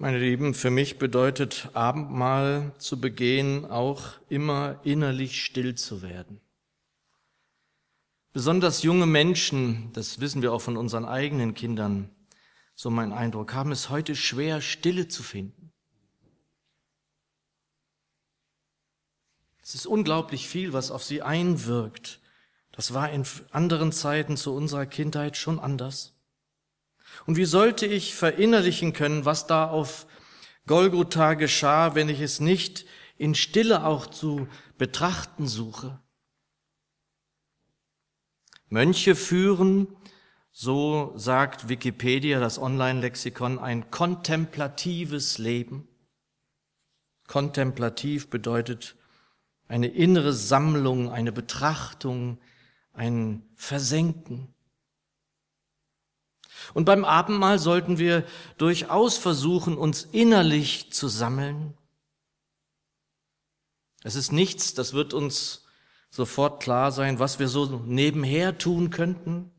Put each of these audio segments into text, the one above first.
Meine Lieben, für mich bedeutet Abendmahl zu begehen auch immer innerlich still zu werden. Besonders junge Menschen, das wissen wir auch von unseren eigenen Kindern, so mein Eindruck, haben es heute schwer, Stille zu finden. Es ist unglaublich viel, was auf sie einwirkt. Das war in anderen Zeiten zu unserer Kindheit schon anders. Und wie sollte ich verinnerlichen können, was da auf Golgotha geschah, wenn ich es nicht in Stille auch zu betrachten suche? Mönche führen, so sagt Wikipedia, das Online-Lexikon, ein kontemplatives Leben. Kontemplativ bedeutet eine innere Sammlung, eine Betrachtung, ein Versenken. Und beim Abendmahl sollten wir durchaus versuchen, uns innerlich zu sammeln. Es ist nichts, das wird uns sofort klar sein, was wir so nebenher tun könnten.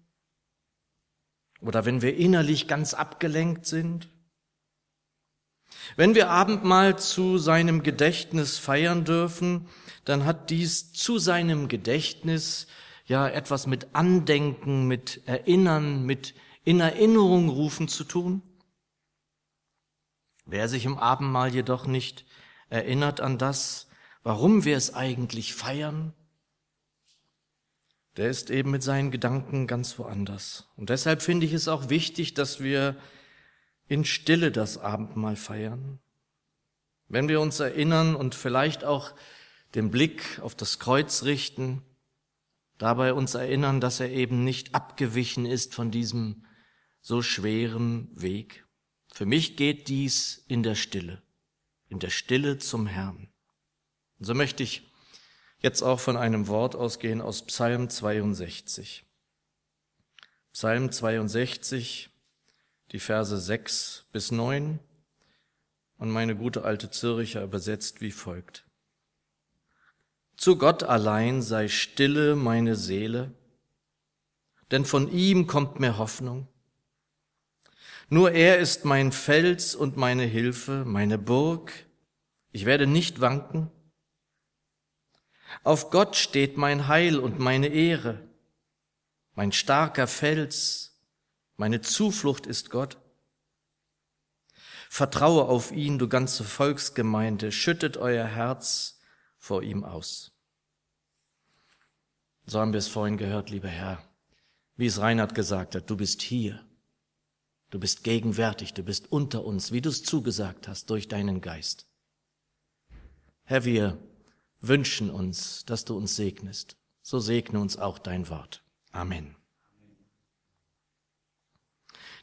Oder wenn wir innerlich ganz abgelenkt sind. Wenn wir Abendmahl zu seinem Gedächtnis feiern dürfen, dann hat dies zu seinem Gedächtnis ja etwas mit Andenken, mit Erinnern, mit in Erinnerung rufen zu tun? Wer sich im Abendmahl jedoch nicht erinnert an das, warum wir es eigentlich feiern, der ist eben mit seinen Gedanken ganz woanders. Und deshalb finde ich es auch wichtig, dass wir in Stille das Abendmahl feiern. Wenn wir uns erinnern und vielleicht auch den Blick auf das Kreuz richten, dabei uns erinnern, dass er eben nicht abgewichen ist von diesem so schweren Weg. Für mich geht dies in der Stille, in der Stille zum Herrn. Und so möchte ich jetzt auch von einem Wort ausgehen aus Psalm 62. Psalm 62, die Verse 6 bis 9 und meine gute alte Zürcher übersetzt wie folgt. Zu Gott allein sei stille meine Seele, denn von ihm kommt mir Hoffnung. Nur er ist mein Fels und meine Hilfe, meine Burg. Ich werde nicht wanken. Auf Gott steht mein Heil und meine Ehre. Mein starker Fels, meine Zuflucht ist Gott. Vertraue auf ihn, du ganze Volksgemeinde, schüttet euer Herz vor ihm aus. So haben wir es vorhin gehört, lieber Herr, wie es Reinhard gesagt hat, du bist hier. Du bist gegenwärtig, du bist unter uns, wie du es zugesagt hast, durch deinen Geist. Herr, wir wünschen uns, dass du uns segnest. So segne uns auch dein Wort. Amen.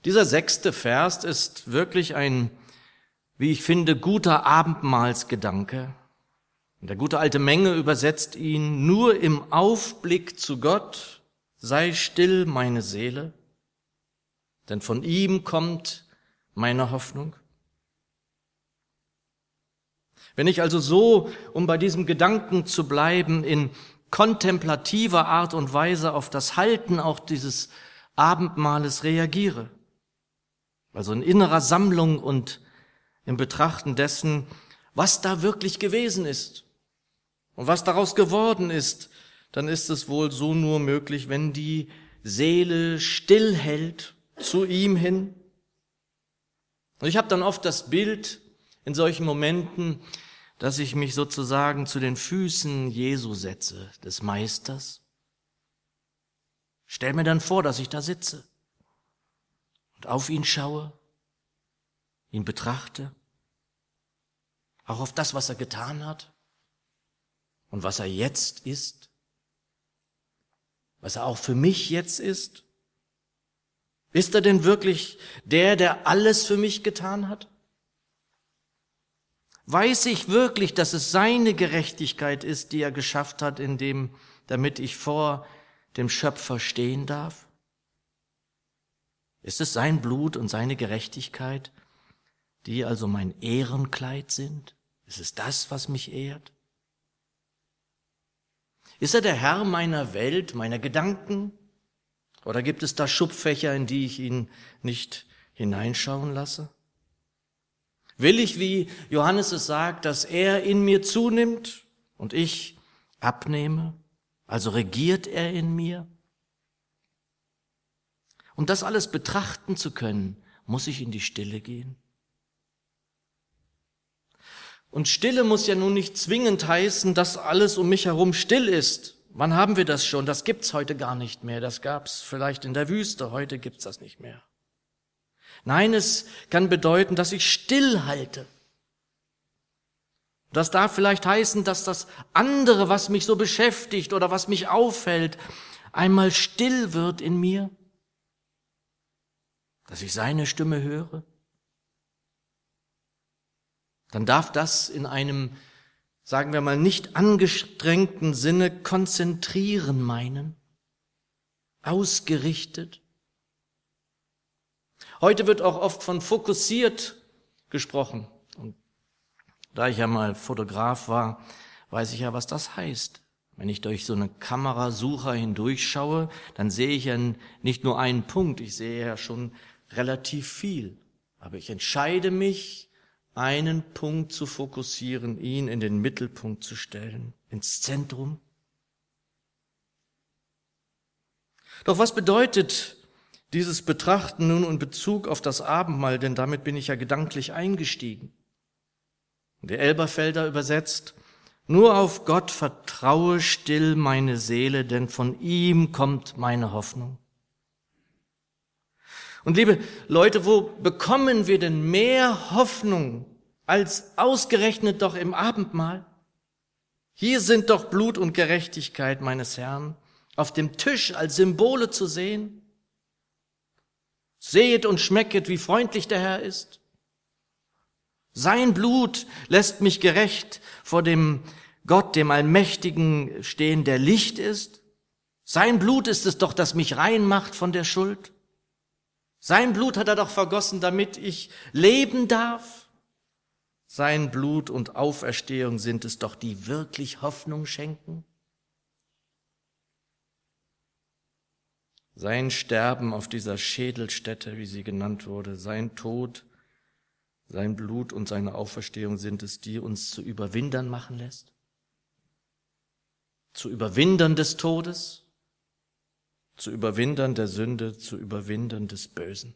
Dieser sechste Vers ist wirklich ein, wie ich finde, guter Abendmahlsgedanke. Der gute alte Menge übersetzt ihn nur im Aufblick zu Gott, sei still meine Seele denn von ihm kommt meine Hoffnung. Wenn ich also so, um bei diesem Gedanken zu bleiben, in kontemplativer Art und Weise auf das Halten auch dieses Abendmahles reagiere, also in innerer Sammlung und im Betrachten dessen, was da wirklich gewesen ist und was daraus geworden ist, dann ist es wohl so nur möglich, wenn die Seele stillhält zu ihm hin. Und ich habe dann oft das Bild in solchen Momenten, dass ich mich sozusagen zu den Füßen Jesu setze, des Meisters. Stell mir dann vor, dass ich da sitze und auf ihn schaue, ihn betrachte, auch auf das, was er getan hat und was er jetzt ist, was er auch für mich jetzt ist. Ist er denn wirklich der, der alles für mich getan hat? Weiß ich wirklich, dass es seine Gerechtigkeit ist, die er geschafft hat, in dem, damit ich vor dem Schöpfer stehen darf? Ist es sein Blut und seine Gerechtigkeit, die also mein Ehrenkleid sind? Ist es das, was mich ehrt? Ist er der Herr meiner Welt, meiner Gedanken, oder gibt es da Schubfächer, in die ich ihn nicht hineinschauen lasse? Will ich, wie Johannes es sagt, dass er in mir zunimmt und ich abnehme? Also regiert er in mir? Um das alles betrachten zu können, muss ich in die Stille gehen. Und Stille muss ja nun nicht zwingend heißen, dass alles um mich herum still ist. Wann haben wir das schon? Das gibt's heute gar nicht mehr. Das gab's vielleicht in der Wüste. Heute gibt's das nicht mehr. Nein, es kann bedeuten, dass ich stillhalte. Das darf vielleicht heißen, dass das andere, was mich so beschäftigt oder was mich auffällt, einmal still wird in mir. Dass ich seine Stimme höre. Dann darf das in einem, sagen wir mal, nicht angestrengten Sinne konzentrieren meinen. Ausgerichtet Heute wird auch oft von fokussiert gesprochen. Und da ich ja mal Fotograf war, weiß ich ja, was das heißt. Wenn ich durch so eine Kamerasucher hindurchschaue, dann sehe ich ja nicht nur einen Punkt, ich sehe ja schon relativ viel. Aber ich entscheide mich, einen Punkt zu fokussieren, ihn in den Mittelpunkt zu stellen, ins Zentrum. Doch was bedeutet dieses Betrachten nun in Bezug auf das Abendmahl, denn damit bin ich ja gedanklich eingestiegen. Der Elberfelder übersetzt, nur auf Gott vertraue still meine Seele, denn von ihm kommt meine Hoffnung. Und liebe Leute, wo bekommen wir denn mehr Hoffnung als ausgerechnet doch im Abendmahl? Hier sind doch Blut und Gerechtigkeit meines Herrn auf dem Tisch als Symbole zu sehen. Sehet und schmecket, wie freundlich der Herr ist. Sein Blut lässt mich gerecht vor dem Gott, dem Allmächtigen stehen, der Licht ist. Sein Blut ist es doch, das mich rein macht von der Schuld. Sein Blut hat er doch vergossen, damit ich leben darf. Sein Blut und Auferstehung sind es doch, die wirklich Hoffnung schenken. Sein Sterben auf dieser Schädelstätte, wie sie genannt wurde, sein Tod, sein Blut und seine Auferstehung sind es, die uns zu Überwindern machen lässt? Zu Überwindern des Todes? Zu Überwindern der Sünde, zu Überwindern des Bösen?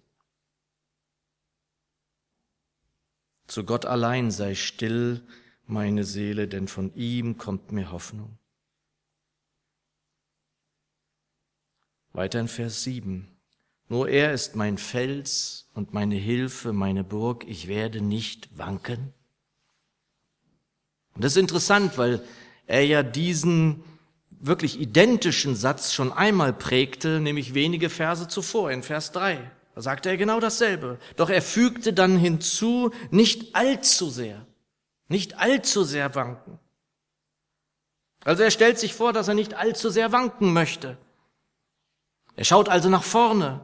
Zu Gott allein sei still meine Seele, denn von ihm kommt mir Hoffnung. Weiter in Vers 7. Nur er ist mein Fels und meine Hilfe, meine Burg, ich werde nicht wanken. Und das ist interessant, weil er ja diesen wirklich identischen Satz schon einmal prägte, nämlich wenige Verse zuvor, in Vers 3. Da sagte er genau dasselbe. Doch er fügte dann hinzu, nicht allzu sehr, nicht allzu sehr wanken. Also er stellt sich vor, dass er nicht allzu sehr wanken möchte. Er schaut also nach vorne.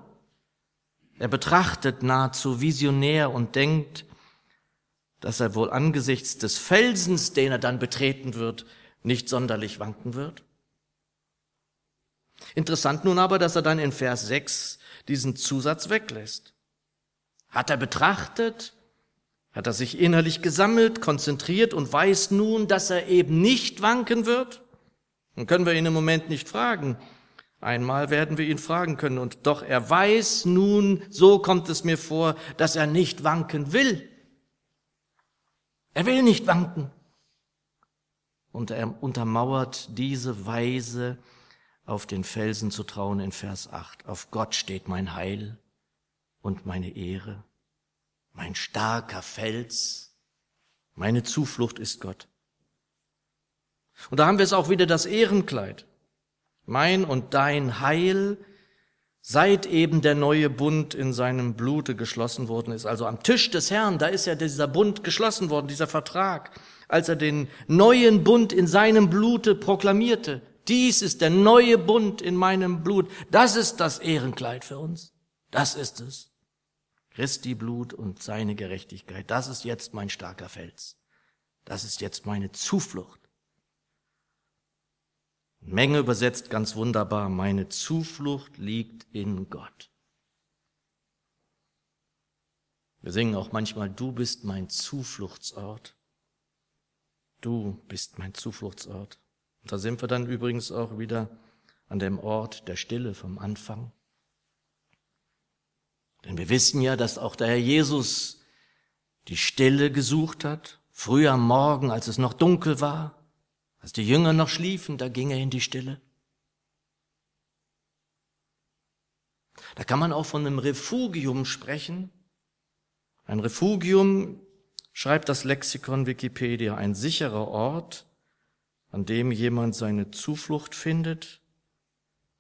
Er betrachtet nahezu visionär und denkt, dass er wohl angesichts des Felsens, den er dann betreten wird, nicht sonderlich wanken wird. Interessant nun aber, dass er dann in Vers 6 diesen Zusatz weglässt. Hat er betrachtet, hat er sich innerlich gesammelt, konzentriert und weiß nun, dass er eben nicht wanken wird? Dann können wir ihn im Moment nicht fragen, Einmal werden wir ihn fragen können, und doch er weiß nun, so kommt es mir vor, dass er nicht wanken will. Er will nicht wanken. Und er untermauert diese Weise, auf den Felsen zu trauen in Vers 8. Auf Gott steht mein Heil und meine Ehre, mein starker Fels, meine Zuflucht ist Gott. Und da haben wir es auch wieder das Ehrenkleid mein und dein Heil, seit eben der neue Bund in seinem Blute geschlossen worden ist. Also am Tisch des Herrn, da ist ja dieser Bund geschlossen worden, dieser Vertrag, als er den neuen Bund in seinem Blute proklamierte. Dies ist der neue Bund in meinem Blut. Das ist das Ehrenkleid für uns. Das ist es. Christi Blut und seine Gerechtigkeit. Das ist jetzt mein starker Fels. Das ist jetzt meine Zuflucht. Menge übersetzt ganz wunderbar, meine Zuflucht liegt in Gott. Wir singen auch manchmal, du bist mein Zufluchtsort. Du bist mein Zufluchtsort. Und da sind wir dann übrigens auch wieder an dem Ort der Stille vom Anfang. Denn wir wissen ja, dass auch der Herr Jesus die Stille gesucht hat, früh am Morgen, als es noch dunkel war, als die Jünger noch schliefen, da ging er in die Stille. Da kann man auch von einem Refugium sprechen, ein Refugium, schreibt das Lexikon Wikipedia, ein sicherer Ort, an dem jemand seine Zuflucht findet,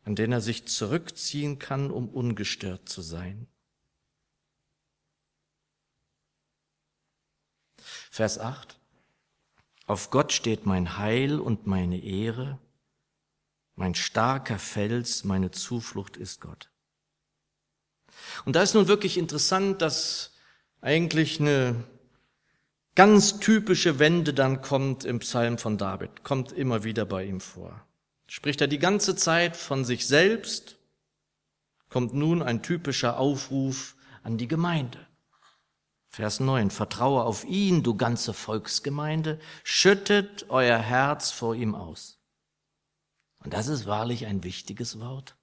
an den er sich zurückziehen kann, um ungestört zu sein. Vers 8. Auf Gott steht mein Heil und meine Ehre, mein starker Fels, meine Zuflucht ist Gott. Und da ist nun wirklich interessant, dass eigentlich eine ganz typische Wende dann kommt im Psalm von David, kommt immer wieder bei ihm vor. Spricht er die ganze Zeit von sich selbst, kommt nun ein typischer Aufruf an die Gemeinde. Vers 9, vertraue auf ihn, du ganze Volksgemeinde, schüttet euer Herz vor ihm aus. Und das ist wahrlich ein wichtiges Wort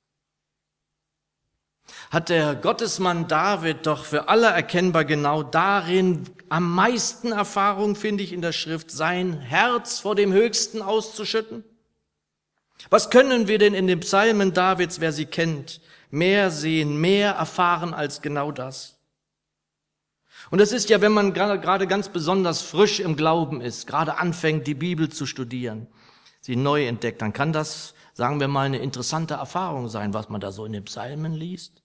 hat der Gottesmann David doch für alle erkennbar genau darin am meisten Erfahrung, finde ich, in der Schrift, sein Herz vor dem Höchsten auszuschütten? Was können wir denn in den Psalmen Davids, wer sie kennt, mehr sehen, mehr erfahren als genau das? Und es ist ja, wenn man gerade ganz besonders frisch im Glauben ist, gerade anfängt, die Bibel zu studieren, sie neu entdeckt, dann kann das, sagen wir mal, eine interessante Erfahrung sein, was man da so in den Psalmen liest.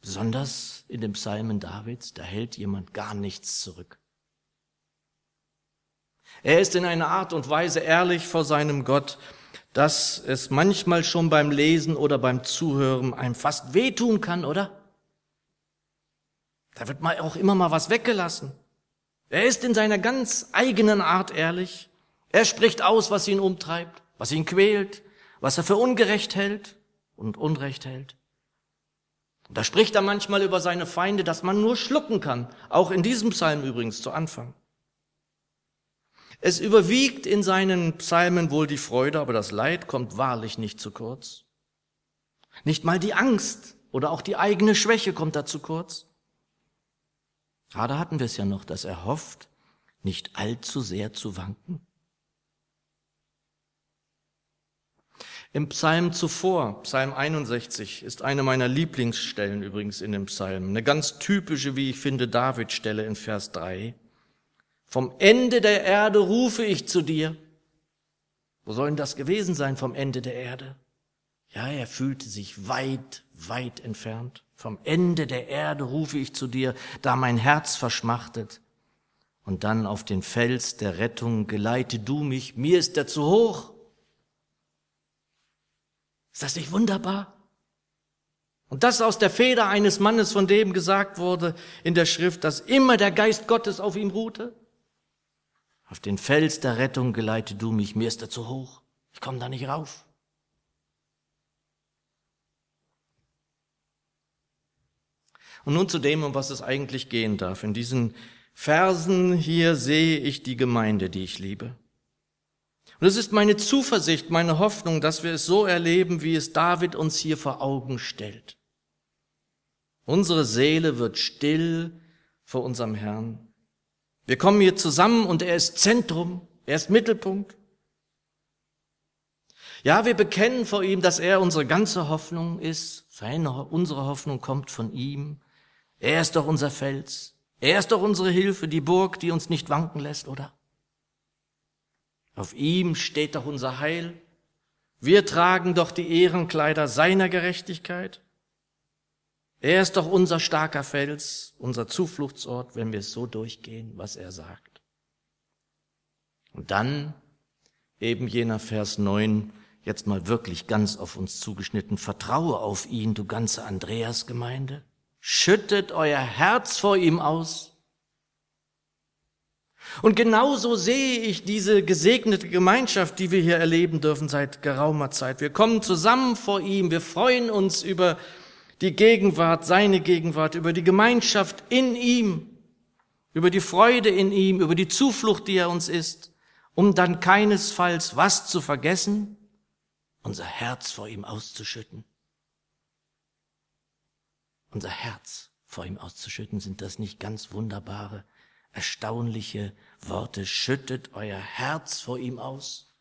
Besonders in dem Psalmen Davids, da hält jemand gar nichts zurück. Er ist in einer Art und Weise ehrlich vor seinem Gott, dass es manchmal schon beim Lesen oder beim Zuhören einem fast wehtun kann, oder? Da wird mal auch immer mal was weggelassen. Er ist in seiner ganz eigenen Art ehrlich. Er spricht aus, was ihn umtreibt, was ihn quält, was er für ungerecht hält und Unrecht hält. Da spricht er manchmal über seine Feinde, dass man nur schlucken kann. Auch in diesem Psalm übrigens zu Anfang. Es überwiegt in seinen Psalmen wohl die Freude, aber das Leid kommt wahrlich nicht zu kurz. Nicht mal die Angst oder auch die eigene Schwäche kommt da zu kurz. Gerade hatten wir es ja noch, dass er hofft, nicht allzu sehr zu wanken. Im Psalm zuvor, Psalm 61, ist eine meiner Lieblingsstellen übrigens in dem Psalm. Eine ganz typische, wie ich finde, David-Stelle in Vers 3. Vom Ende der Erde rufe ich zu dir. Wo soll denn das gewesen sein vom Ende der Erde? Ja, er fühlte sich weit, weit entfernt. Vom Ende der Erde rufe ich zu dir, da mein Herz verschmachtet. Und dann auf den Fels der Rettung geleite du mich, mir ist er zu hoch. Ist das nicht wunderbar? Und das aus der Feder eines Mannes, von dem gesagt wurde in der Schrift, dass immer der Geist Gottes auf ihm ruhte. Auf den Fels der Rettung geleite du mich, mir ist er zu hoch. Ich komme da nicht rauf. Und nun zu dem, um was es eigentlich gehen darf. In diesen Versen hier sehe ich die Gemeinde, die ich liebe. Und es ist meine Zuversicht, meine Hoffnung, dass wir es so erleben, wie es David uns hier vor Augen stellt. Unsere Seele wird still vor unserem Herrn. Wir kommen hier zusammen und er ist Zentrum, er ist Mittelpunkt. Ja, wir bekennen vor ihm, dass er unsere ganze Hoffnung ist. Seine, unsere Hoffnung kommt von ihm. Er ist doch unser Fels. Er ist doch unsere Hilfe, die Burg, die uns nicht wanken lässt, oder? Auf ihm steht doch unser Heil. Wir tragen doch die Ehrenkleider seiner Gerechtigkeit. Er ist doch unser starker Fels, unser Zufluchtsort, wenn wir so durchgehen, was er sagt. Und dann eben jener Vers 9, jetzt mal wirklich ganz auf uns zugeschnitten, vertraue auf ihn, du ganze Andreas-Gemeinde. Schüttet euer Herz vor ihm aus. Und genauso sehe ich diese gesegnete Gemeinschaft, die wir hier erleben dürfen seit geraumer Zeit. Wir kommen zusammen vor ihm, wir freuen uns über die Gegenwart, seine Gegenwart, über die Gemeinschaft in ihm, über die Freude in ihm, über die Zuflucht, die er uns ist, um dann keinesfalls was zu vergessen, unser Herz vor ihm auszuschütten. Unser Herz vor ihm auszuschütten, sind das nicht ganz wunderbare, erstaunliche Worte? Schüttet euer Herz vor ihm aus.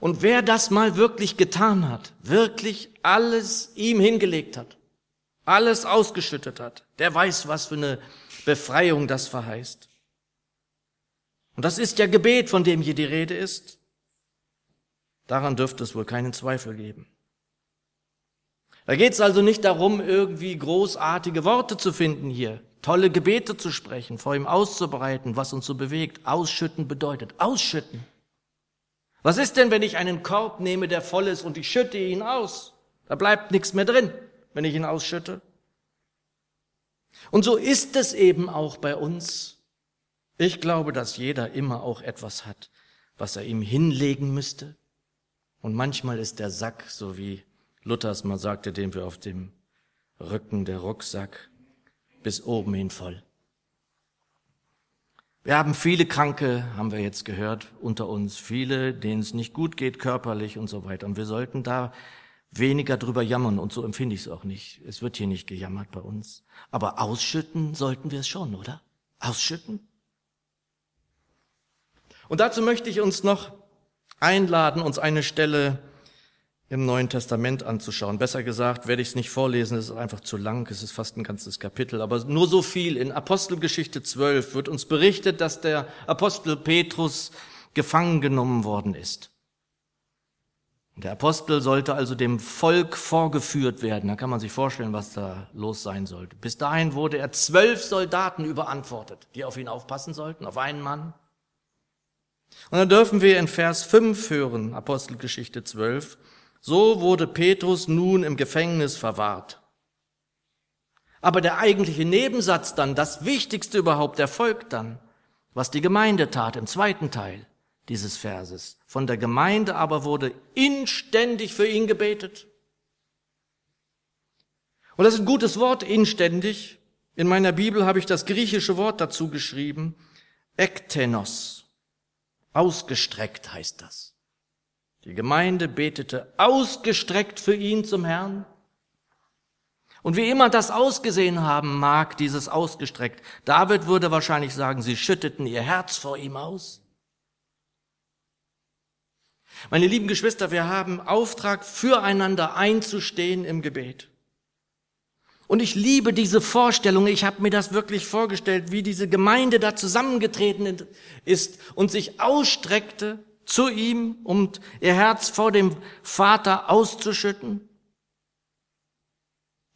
Und wer das mal wirklich getan hat, wirklich alles ihm hingelegt hat, alles ausgeschüttet hat, der weiß, was für eine Befreiung das verheißt. Und das ist ja Gebet, von dem hier die Rede ist. Daran dürfte es wohl keinen Zweifel geben. Da geht es also nicht darum, irgendwie großartige Worte zu finden hier, tolle Gebete zu sprechen, vor ihm auszubreiten, was uns so bewegt. Ausschütten bedeutet ausschütten. Was ist denn, wenn ich einen Korb nehme, der voll ist und ich schütte ihn aus? Da bleibt nichts mehr drin, wenn ich ihn ausschütte. Und so ist es eben auch bei uns. Ich glaube, dass jeder immer auch etwas hat, was er ihm hinlegen müsste. Und manchmal ist der Sack, so wie Luthers mal sagte, den wir auf dem Rücken der Rucksack, bis oben hin voll. Wir haben viele Kranke, haben wir jetzt gehört, unter uns, viele, denen es nicht gut geht, körperlich und so weiter. Und wir sollten da weniger drüber jammern und so empfinde ich es auch nicht. Es wird hier nicht gejammert bei uns. Aber ausschütten sollten wir es schon, oder? Ausschütten? Und dazu möchte ich uns noch einladen, uns eine Stelle im Neuen Testament anzuschauen. Besser gesagt, werde ich es nicht vorlesen, es ist einfach zu lang, es ist fast ein ganzes Kapitel, aber nur so viel. In Apostelgeschichte 12 wird uns berichtet, dass der Apostel Petrus gefangen genommen worden ist. Der Apostel sollte also dem Volk vorgeführt werden. Da kann man sich vorstellen, was da los sein sollte. Bis dahin wurde er zwölf Soldaten überantwortet, die auf ihn aufpassen sollten, auf einen Mann. Und dann dürfen wir in Vers 5 hören, Apostelgeschichte 12, so wurde Petrus nun im Gefängnis verwahrt. Aber der eigentliche Nebensatz dann, das Wichtigste überhaupt, erfolgt dann, was die Gemeinde tat im zweiten Teil dieses Verses. Von der Gemeinde aber wurde inständig für ihn gebetet. Und das ist ein gutes Wort, inständig. In meiner Bibel habe ich das griechische Wort dazu geschrieben. Ektenos. Ausgestreckt heißt das. Die Gemeinde betete ausgestreckt für ihn zum Herrn. Und wie immer das ausgesehen haben mag, dieses ausgestreckt, David würde wahrscheinlich sagen, sie schütteten ihr Herz vor ihm aus. Meine lieben Geschwister, wir haben Auftrag, füreinander einzustehen im Gebet. Und ich liebe diese Vorstellung. Ich habe mir das wirklich vorgestellt, wie diese Gemeinde da zusammengetreten ist und sich ausstreckte zu ihm, um ihr Herz vor dem Vater auszuschütten?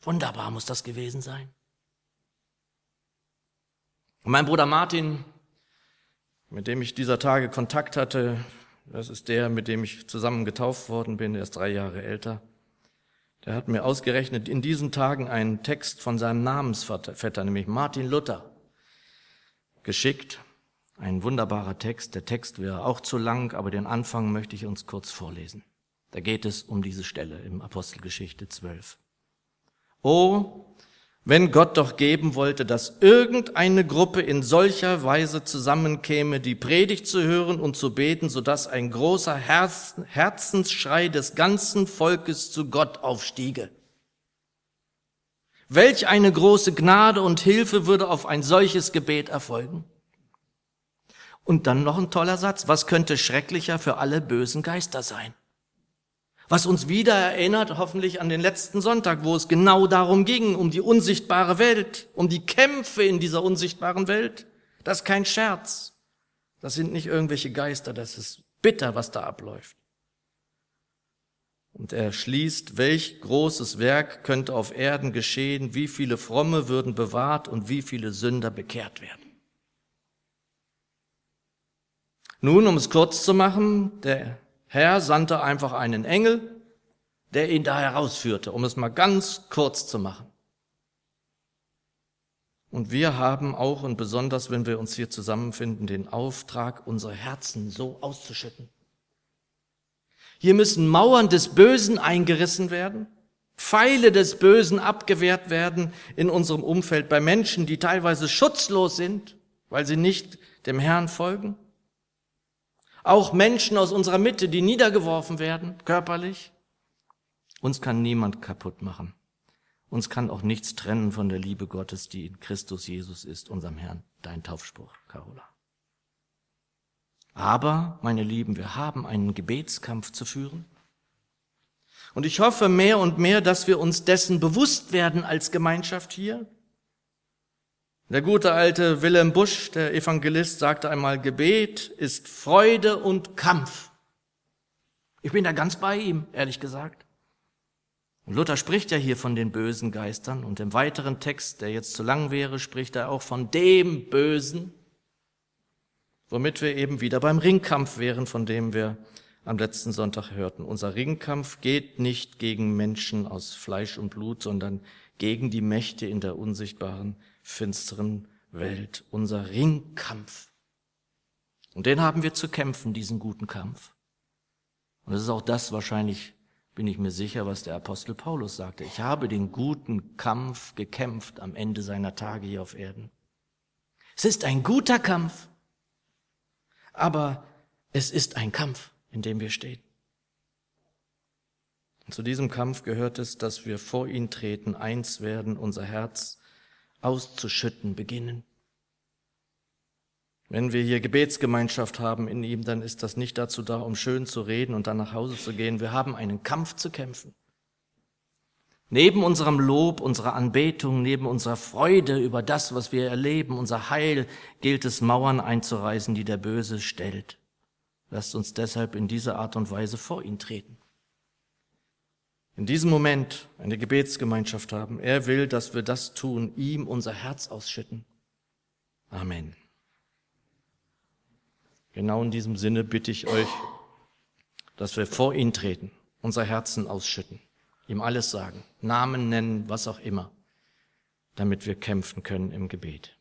Wunderbar muss das gewesen sein. Mein Bruder Martin, mit dem ich dieser Tage Kontakt hatte, das ist der, mit dem ich zusammen getauft worden bin, er ist drei Jahre älter, der hat mir ausgerechnet in diesen Tagen einen Text von seinem Namensvetter, nämlich Martin Luther, geschickt. Ein wunderbarer Text. Der Text wäre auch zu lang, aber den Anfang möchte ich uns kurz vorlesen. Da geht es um diese Stelle im Apostelgeschichte 12. Oh, wenn Gott doch geben wollte, dass irgendeine Gruppe in solcher Weise zusammenkäme, die Predigt zu hören und zu beten, so dass ein großer Herzensschrei des ganzen Volkes zu Gott aufstiege. Welch eine große Gnade und Hilfe würde auf ein solches Gebet erfolgen? Und dann noch ein toller Satz. Was könnte schrecklicher für alle bösen Geister sein? Was uns wieder erinnert, hoffentlich an den letzten Sonntag, wo es genau darum ging, um die unsichtbare Welt, um die Kämpfe in dieser unsichtbaren Welt. Das ist kein Scherz. Das sind nicht irgendwelche Geister, das ist bitter, was da abläuft. Und er schließt, welch großes Werk könnte auf Erden geschehen, wie viele Fromme würden bewahrt und wie viele Sünder bekehrt werden. Nun, um es kurz zu machen, der Herr sandte einfach einen Engel, der ihn da herausführte, um es mal ganz kurz zu machen. Und wir haben auch und besonders, wenn wir uns hier zusammenfinden, den Auftrag, unsere Herzen so auszuschütten. Hier müssen Mauern des Bösen eingerissen werden, Pfeile des Bösen abgewehrt werden in unserem Umfeld bei Menschen, die teilweise schutzlos sind, weil sie nicht dem Herrn folgen. Auch Menschen aus unserer Mitte, die niedergeworfen werden, körperlich. Uns kann niemand kaputt machen. Uns kann auch nichts trennen von der Liebe Gottes, die in Christus Jesus ist, unserem Herrn. Dein Taufspruch, Carola. Aber, meine Lieben, wir haben einen Gebetskampf zu führen. Und ich hoffe mehr und mehr, dass wir uns dessen bewusst werden als Gemeinschaft hier. Der gute alte Wilhelm Busch, der Evangelist, sagte einmal, Gebet ist Freude und Kampf. Ich bin da ganz bei ihm, ehrlich gesagt. Und Luther spricht ja hier von den bösen Geistern und im weiteren Text, der jetzt zu lang wäre, spricht er auch von dem Bösen, womit wir eben wieder beim Ringkampf wären, von dem wir am letzten Sonntag hörten. Unser Ringkampf geht nicht gegen Menschen aus Fleisch und Blut, sondern gegen die Mächte in der unsichtbaren, finsteren Welt. Unser Ringkampf. Und den haben wir zu kämpfen, diesen guten Kampf. Und es ist auch das wahrscheinlich, bin ich mir sicher, was der Apostel Paulus sagte. Ich habe den guten Kampf gekämpft am Ende seiner Tage hier auf Erden. Es ist ein guter Kampf, aber es ist ein Kampf in dem wir stehen. Zu diesem Kampf gehört es, dass wir vor ihn treten, eins werden, unser Herz auszuschütten beginnen. Wenn wir hier Gebetsgemeinschaft haben in ihm, dann ist das nicht dazu da, um schön zu reden und dann nach Hause zu gehen. Wir haben einen Kampf zu kämpfen. Neben unserem Lob, unserer Anbetung, neben unserer Freude über das, was wir erleben, unser Heil, gilt es, Mauern einzureißen, die der Böse stellt. Lasst uns deshalb in dieser Art und Weise vor ihn treten. In diesem Moment eine Gebetsgemeinschaft haben. Er will, dass wir das tun, ihm unser Herz ausschütten. Amen. Genau in diesem Sinne bitte ich euch, dass wir vor ihn treten, unser Herzen ausschütten, ihm alles sagen, Namen nennen, was auch immer, damit wir kämpfen können im Gebet.